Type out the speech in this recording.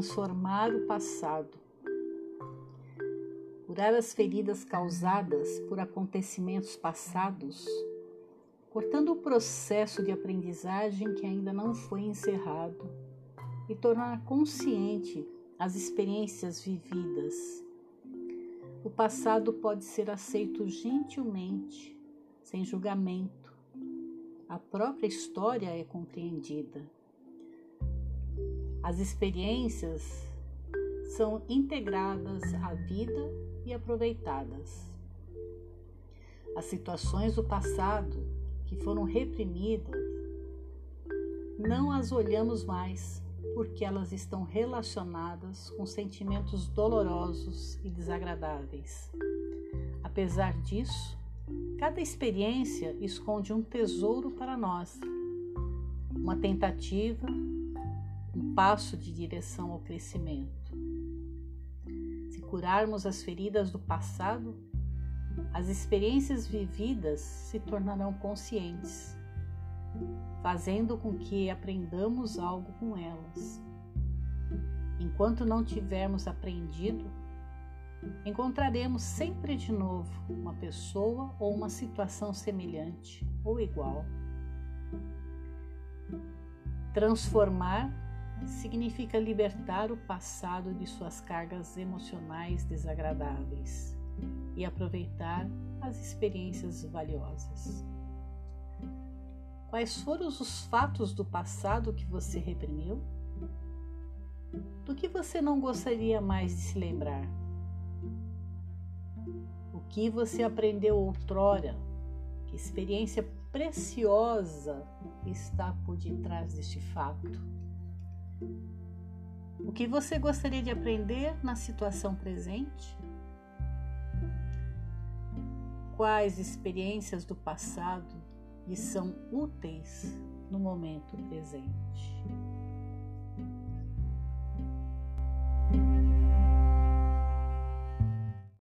transformar o passado, curar as feridas causadas por acontecimentos passados, cortando o processo de aprendizagem que ainda não foi encerrado e tornar consciente as experiências vividas. O passado pode ser aceito gentilmente, sem julgamento. A própria história é compreendida. As experiências são integradas à vida e aproveitadas. As situações do passado que foram reprimidas, não as olhamos mais porque elas estão relacionadas com sentimentos dolorosos e desagradáveis. Apesar disso, cada experiência esconde um tesouro para nós, uma tentativa, um passo de direção ao crescimento. Se curarmos as feridas do passado, as experiências vividas se tornarão conscientes fazendo com que aprendamos algo com elas. Enquanto não tivermos aprendido, encontraremos sempre de novo uma pessoa ou uma situação semelhante ou igual. Transformar significa libertar o passado de suas cargas emocionais desagradáveis e aproveitar as experiências valiosas. Quais foram os fatos do passado que você reprimiu? Do que você não gostaria mais de se lembrar? O que você aprendeu outrora? Que experiência preciosa está por detrás deste fato? O que você gostaria de aprender na situação presente? Quais experiências do passado e são úteis no momento presente.